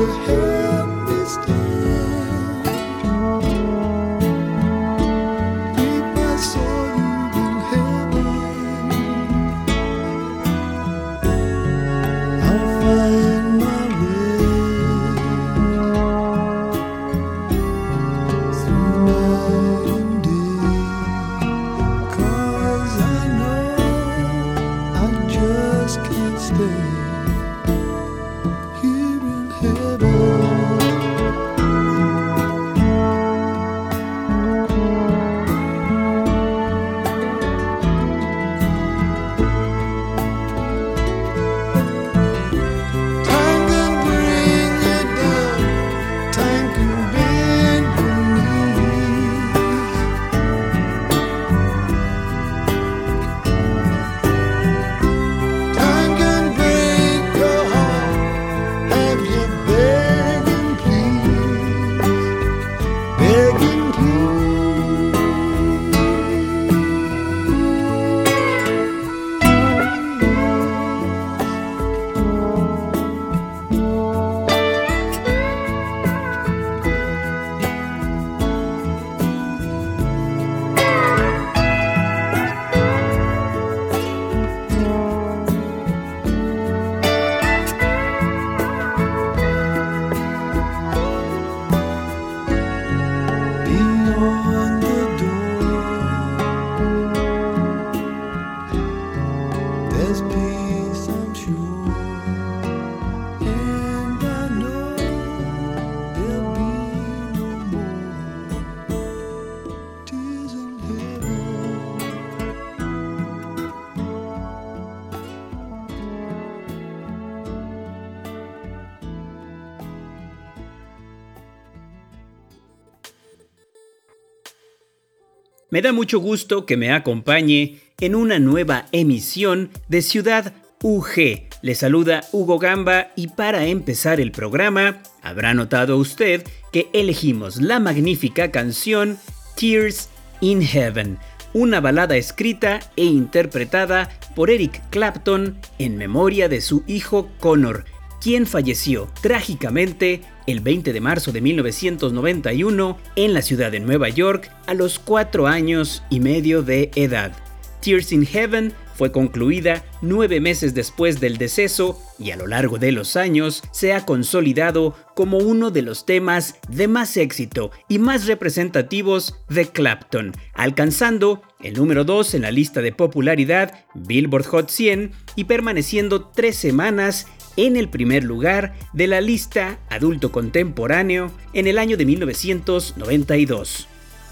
you here. Me da mucho gusto que me acompañe en una nueva emisión de Ciudad UG. Le saluda Hugo Gamba y para empezar el programa, habrá notado usted que elegimos la magnífica canción Tears in Heaven, una balada escrita e interpretada por Eric Clapton en memoria de su hijo Connor, quien falleció trágicamente el 20 de marzo de 1991 en la ciudad de Nueva York a los cuatro años y medio de edad. Tears in Heaven fue concluida nueve meses después del deceso y a lo largo de los años se ha consolidado como uno de los temas de más éxito y más representativos de Clapton, alcanzando el número 2 en la lista de popularidad Billboard Hot 100 y permaneciendo tres semanas en el primer lugar de la lista adulto contemporáneo en el año de 1992.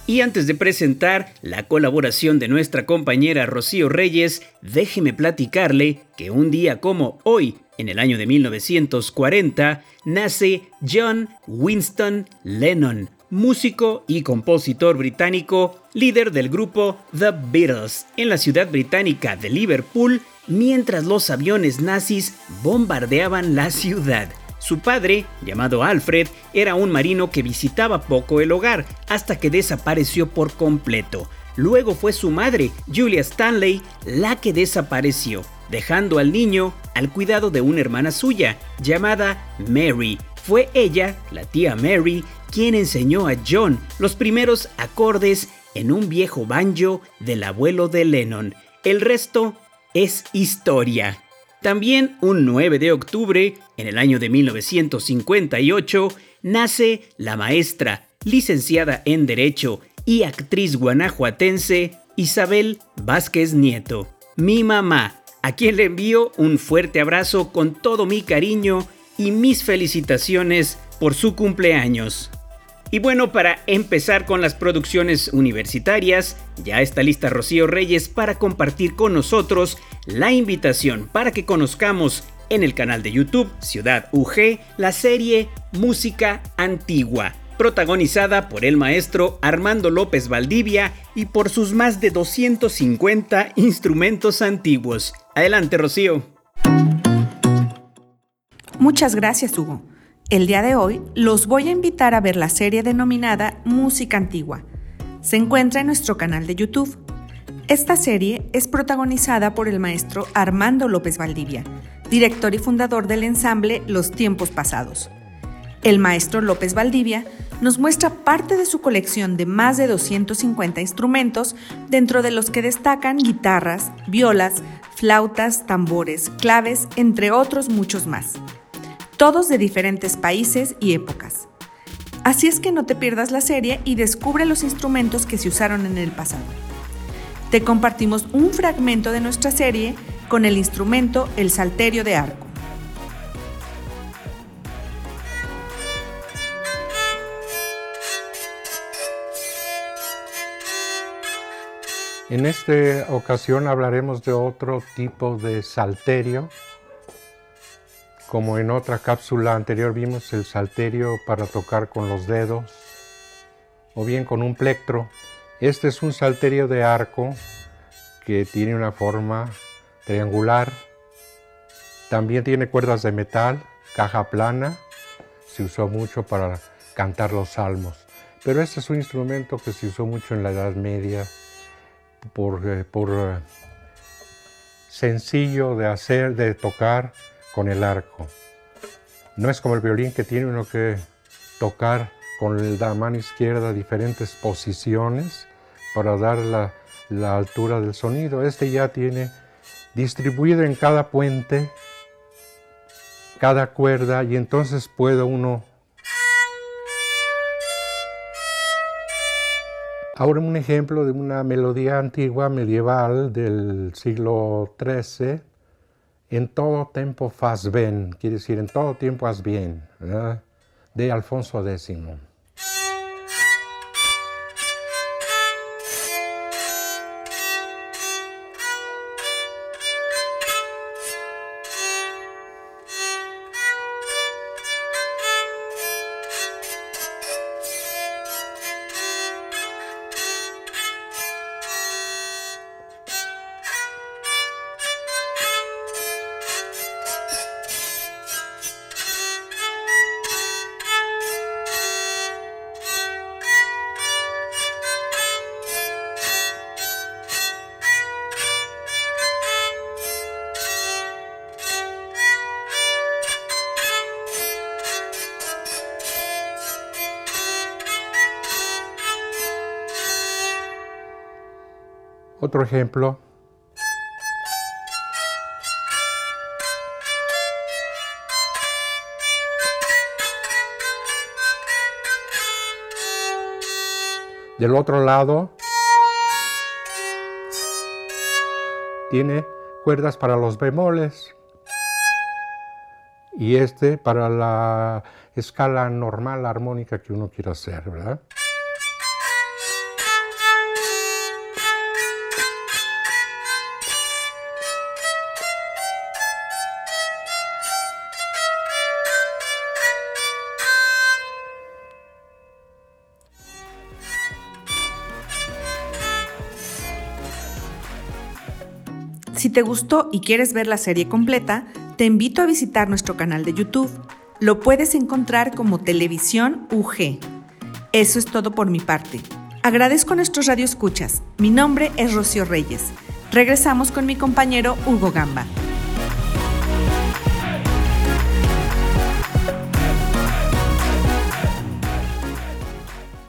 Y antes de presentar la colaboración de nuestra compañera Rocío Reyes, déjeme platicarle que un día como hoy, en el año de 1940, nace John Winston Lennon, músico y compositor británico, líder del grupo The Beatles, en la ciudad británica de Liverpool, mientras los aviones nazis bombardeaban la ciudad. Su padre, llamado Alfred, era un marino que visitaba poco el hogar hasta que desapareció por completo. Luego fue su madre, Julia Stanley, la que desapareció, dejando al niño al cuidado de una hermana suya, llamada Mary. Fue ella, la tía Mary, quien enseñó a John los primeros acordes en un viejo banjo del abuelo de Lennon. El resto es historia. También un 9 de octubre, en el año de 1958, nace la maestra, licenciada en Derecho y actriz guanajuatense Isabel Vázquez Nieto, mi mamá, a quien le envío un fuerte abrazo con todo mi cariño y mis felicitaciones por su cumpleaños. Y bueno, para empezar con las producciones universitarias, ya está lista Rocío Reyes para compartir con nosotros la invitación para que conozcamos en el canal de YouTube Ciudad UG la serie Música Antigua, protagonizada por el maestro Armando López Valdivia y por sus más de 250 instrumentos antiguos. Adelante, Rocío. Muchas gracias, Hugo. El día de hoy los voy a invitar a ver la serie denominada Música Antigua. Se encuentra en nuestro canal de YouTube. Esta serie es protagonizada por el maestro Armando López Valdivia, director y fundador del ensamble Los Tiempos Pasados. El maestro López Valdivia nos muestra parte de su colección de más de 250 instrumentos, dentro de los que destacan guitarras, violas, flautas, tambores, claves, entre otros muchos más todos de diferentes países y épocas. Así es que no te pierdas la serie y descubre los instrumentos que se usaron en el pasado. Te compartimos un fragmento de nuestra serie con el instrumento el salterio de arco. En esta ocasión hablaremos de otro tipo de salterio como en otra cápsula anterior vimos el salterio para tocar con los dedos o bien con un plectro. Este es un salterio de arco que tiene una forma triangular. También tiene cuerdas de metal, caja plana. Se usó mucho para cantar los salmos. Pero este es un instrumento que se usó mucho en la Edad Media por, eh, por eh, sencillo de hacer, de tocar con el arco. No es como el violín que tiene uno que tocar con la mano izquierda diferentes posiciones para dar la, altura del sonido. Este ya tiene distribuido en cada puente, cada cuerda y entonces puede uno Ahora un ejemplo de una melodía antigua medieval del siglo XIII en todo tiempo faz bien, quiere decir en todo tiempo haz bien, de Alfonso X. Otro ejemplo. Del otro lado tiene cuerdas para los bemoles y este para la escala normal armónica que uno quiera hacer, ¿verdad? Si te gustó y quieres ver la serie completa, te invito a visitar nuestro canal de YouTube. Lo puedes encontrar como Televisión UG. Eso es todo por mi parte. Agradezco a nuestros radioescuchas. Mi nombre es Rocío Reyes. Regresamos con mi compañero Hugo Gamba.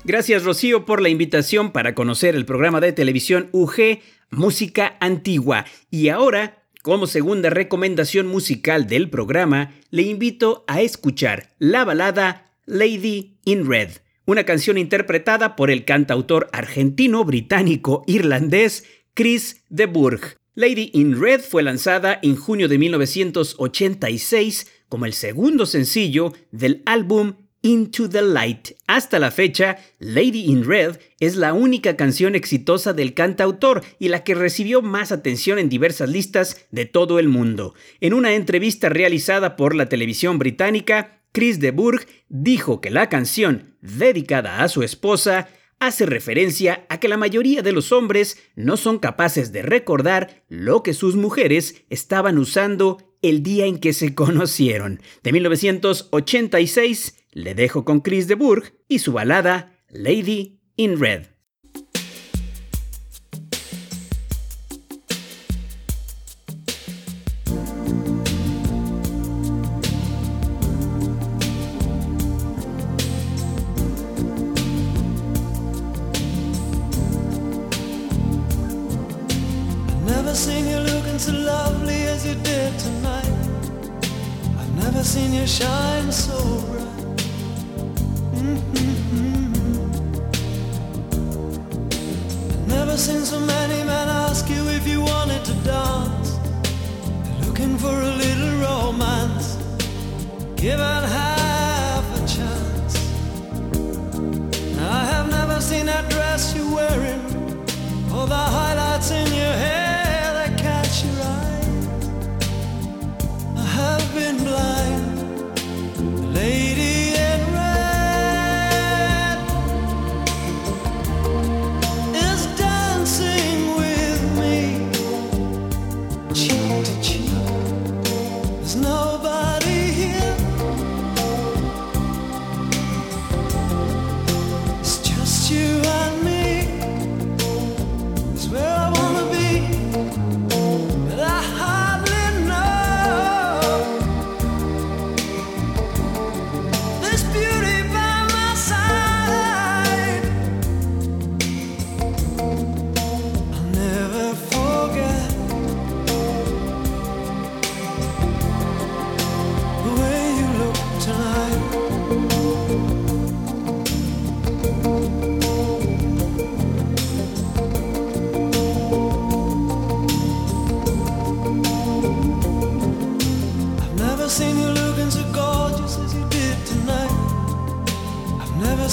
Gracias Rocío por la invitación para conocer el programa de televisión UG Música Antigua. Y ahora, como segunda recomendación musical del programa, le invito a escuchar la balada Lady in Red, una canción interpretada por el cantautor argentino, británico, irlandés Chris de Burgh. Lady in Red fue lanzada en junio de 1986 como el segundo sencillo del álbum Into the Light. Hasta la fecha, Lady in Red es la única canción exitosa del cantautor y la que recibió más atención en diversas listas de todo el mundo. En una entrevista realizada por la televisión británica, Chris de Burgh dijo que la canción, dedicada a su esposa, hace referencia a que la mayoría de los hombres no son capaces de recordar lo que sus mujeres estaban usando el día en que se conocieron. De 1986, le dejo con Chris de Burgh y su balada Lady in Red. So lovely seen so many men ask you if you wanted to dance. Looking for a little romance. Given half a chance. I have never seen that dress you're wearing. Or the highlights in your hair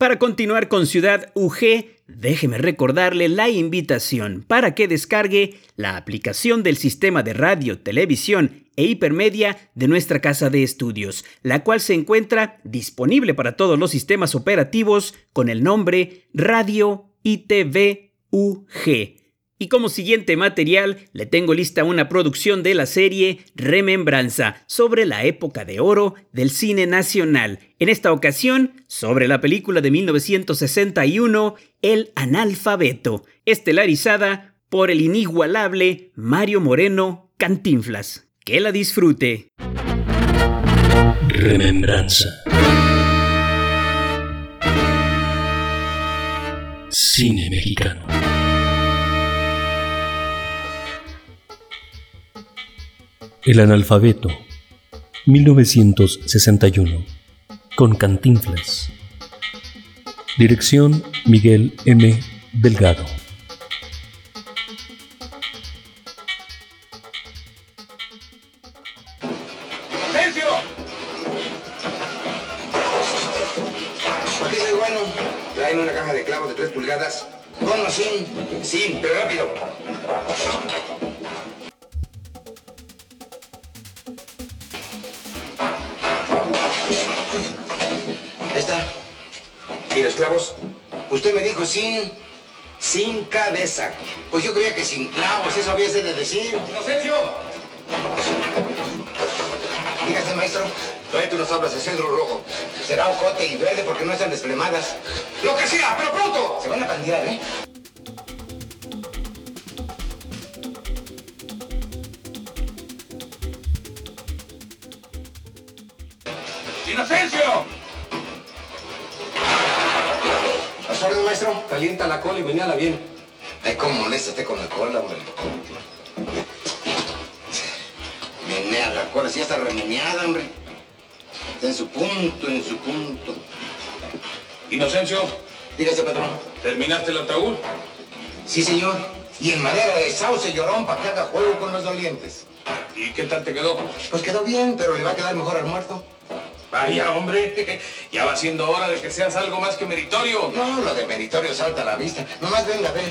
Para continuar con Ciudad UG, déjeme recordarle la invitación para que descargue la aplicación del sistema de radio, televisión e hipermedia de nuestra casa de estudios, la cual se encuentra disponible para todos los sistemas operativos con el nombre Radio ITV UG. Y como siguiente material, le tengo lista una producción de la serie Remembranza sobre la época de oro del cine nacional. En esta ocasión, sobre la película de 1961, El analfabeto, estelarizada por el inigualable Mario Moreno Cantinflas. Que la disfrute. Remembranza. Cine mexicano. El analfabeto, 1961, con Cantinflas. Dirección Miguel M. Delgado. ¡Sergio! Aquí soy bueno. Traen una caja de clavos de 3 pulgadas. Con o sin. Sin, pero rápido. Clavos? Usted me dijo sin. Sin cabeza. Pues yo creía que sin clavos, eso había de decir. ¡Inocencio! Dígase, maestro. Tráete unas tablas de cedro rojo. Será ocote y verde porque no están desplemadas. ¡Lo que sea, pero pronto! Se van a pandear, ¿eh? ¡Inocencio! ¿A su orden, maestro? Calienta la cola y venía bien. Ay, cómo molesta usted con la cola, hombre. Menea la cola, si ya está remeneada, hombre. Está en su punto, en su punto. Inocencio, Dígase, patrón. ¿terminaste el ataúd? Sí, señor. Y en madera de sauce llorón para que haga juego con los dolientes. ¿Y qué tal te quedó? Pues quedó bien, pero le va a quedar mejor al muerto. Vaya, hombre, ya va siendo hora de que seas algo más que meritorio. No, lo de meritorio salta a la vista. Nomás venga, ve.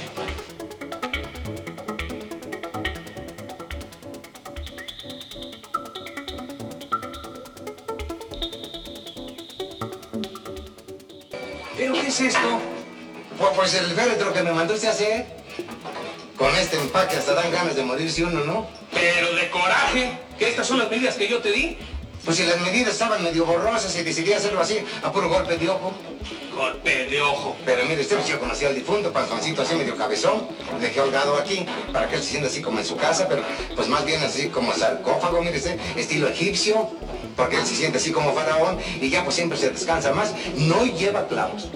¿Pero qué es esto? Pues, pues el féretro que me mandó usted a hacer. Con este empaque hasta dan ganas de morirse uno, ¿no? Pero de coraje, que estas son las medidas que yo te di. Pues si las medidas estaban medio borrosas y decidí hacerlo así, a puro golpe de ojo. Golpe de ojo. Pero mire, usted pues yo conocía al difunto, panzoncito así medio cabezón. Le dejé holgado aquí para que él se sienta así como en su casa, pero pues más bien así como sarcófago, mire usted, estilo egipcio. Porque él se siente así como faraón y ya pues siempre se descansa más. No lleva clavos.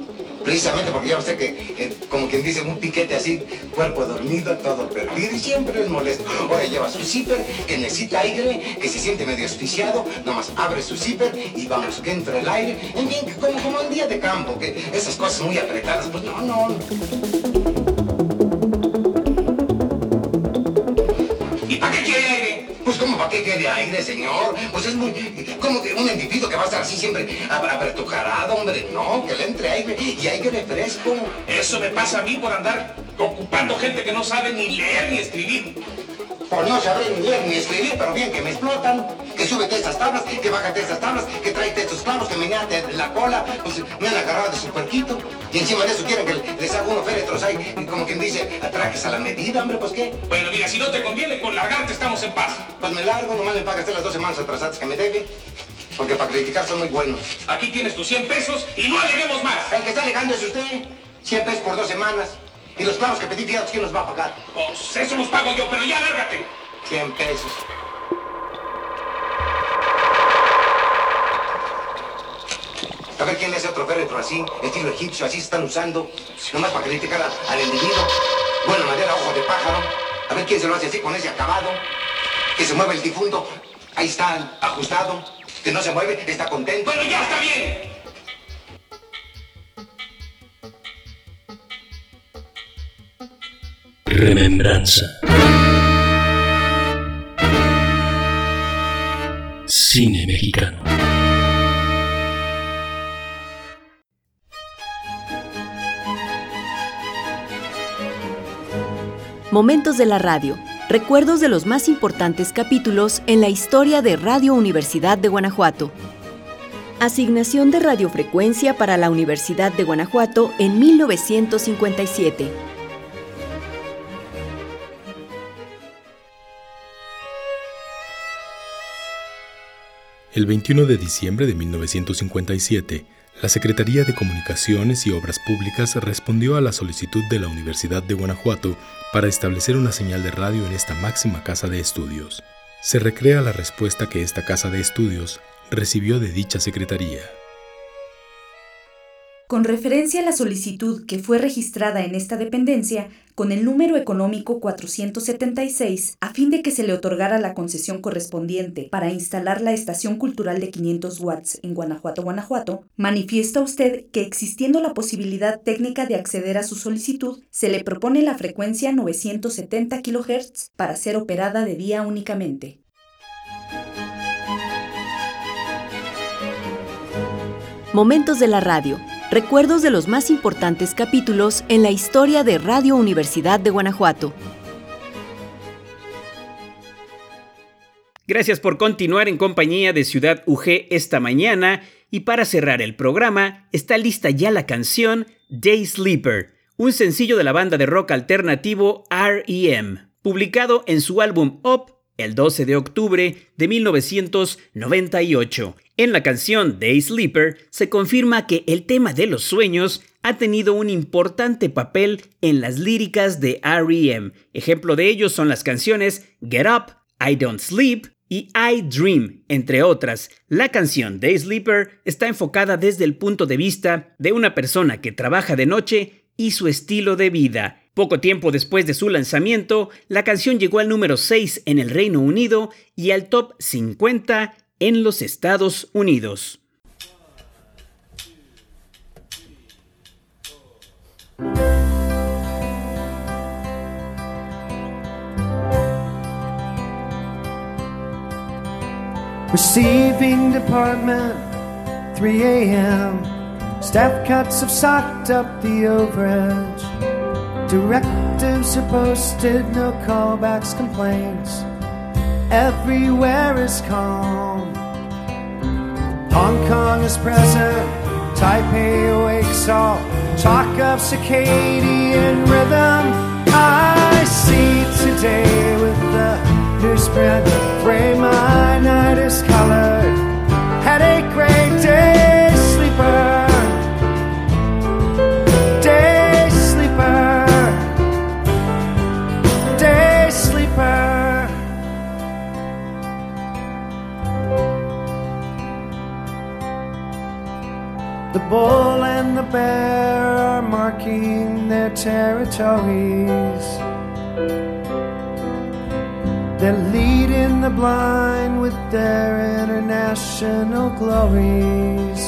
Precisamente porque ya usted que, como quien dice, un piquete así, cuerpo dormido, todo perdido y siempre es molesto. Ahora lleva su zipper, que necesita aire, que se siente medio asfixiado, nomás abre su zipper y vamos, que entre el aire. En fin, como, como un día de campo, que esas cosas muy apretadas, pues no, no. Para qué quede aire, señor. Pues es muy, como que un individuo que va a estar así siempre apretujarado, hombre. No, que le entre aire y aire fresco. Eso me pasa a mí por andar ocupando gente que no sabe ni leer ni escribir. Pues no sabré ni leer ni escribir, pero bien que me explotan. Que súbete estas tablas, que bájate estas tablas, que tráete estos clavos, que meneate la cola. Pues me han agarrado de su puerquito. Y encima de eso quieren que les haga unos féretros ahí, y como quien dice, atraques a la medida, hombre, pues qué. Bueno, mira, si no te conviene, con largarte estamos en paz. Pues me largo, nomás me pagas usted las dos semanas atrasadas que me debe. Porque para criticar son muy buenos. Aquí tienes tus 100 pesos y no aleguemos más. El que está alegando es usted. 100 pesos por dos semanas. Y los clavos que pedí, fíjate, ¿quién los va a pagar? Pues eso los pago yo, pero ya lárgate. 100 pesos. A ver quién le hace otro féretro así, estilo egipcio, así están usando, nomás para criticar al individuo. Buena madera, ojo de pájaro. A ver quién se lo hace así con ese acabado. Que se mueve el difunto. Ahí está, ajustado. Que no se mueve, está contento. Bueno, ya está bien. Remembranza. Cine mexicano. Momentos de la radio. Recuerdos de los más importantes capítulos en la historia de Radio Universidad de Guanajuato. Asignación de radiofrecuencia para la Universidad de Guanajuato en 1957. El 21 de diciembre de 1957, la Secretaría de Comunicaciones y Obras Públicas respondió a la solicitud de la Universidad de Guanajuato para establecer una señal de radio en esta máxima casa de estudios. Se recrea la respuesta que esta casa de estudios recibió de dicha secretaría. Con referencia a la solicitud que fue registrada en esta dependencia con el número económico 476, a fin de que se le otorgara la concesión correspondiente para instalar la estación cultural de 500 watts en Guanajuato, Guanajuato, manifiesta usted que existiendo la posibilidad técnica de acceder a su solicitud, se le propone la frecuencia 970 kHz para ser operada de día únicamente. Momentos de la radio. Recuerdos de los más importantes capítulos en la historia de Radio Universidad de Guanajuato. Gracias por continuar en compañía de Ciudad UG esta mañana y para cerrar el programa está lista ya la canción Day Sleeper, un sencillo de la banda de rock alternativo REM, publicado en su álbum Up el 12 de octubre de 1998. En la canción Day Sleeper se confirma que el tema de los sueños ha tenido un importante papel en las líricas de REM. Ejemplo de ello son las canciones Get Up, I Don't Sleep y I Dream, entre otras. La canción Day Sleeper está enfocada desde el punto de vista de una persona que trabaja de noche y su estilo de vida. Poco tiempo después de su lanzamiento, la canción llegó al número 6 en el Reino Unido y al top 50 en los Estados Unidos. Receiving department, 3 a.m. Staff cuts have socked up the overage. Directives are posted, no callbacks, complaints. Everywhere is calm. Hong Kong is present, Taipei awakes all. Talk of circadian rhythm. Territories. They're leading the blind with their international glories.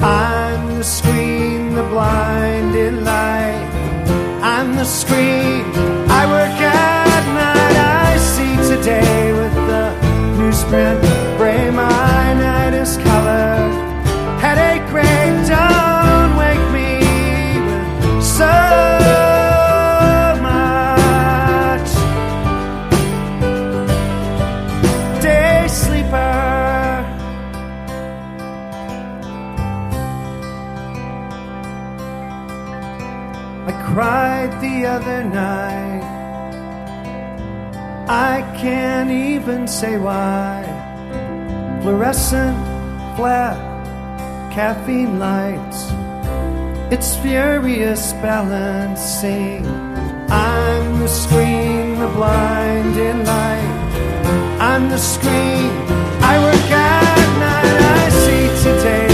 I'm the screen, the blinded light. I'm the screen. I work at night. I see today with the newsprint. Even say why. Fluorescent, flat, caffeine lights. It's furious balancing. I'm the screen, the blind in light. I'm the screen. I work at night. I see today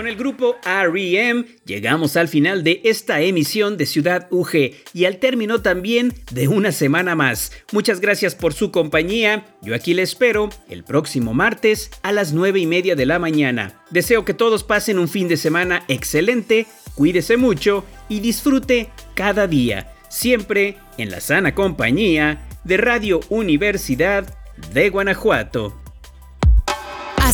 el grupo REM llegamos al final de esta emisión de Ciudad UG y al término también de una semana más. Muchas gracias por su compañía. Yo aquí le espero el próximo martes a las 9 y media de la mañana. Deseo que todos pasen un fin de semana excelente, cuídese mucho y disfrute cada día, siempre en la sana compañía de Radio Universidad de Guanajuato.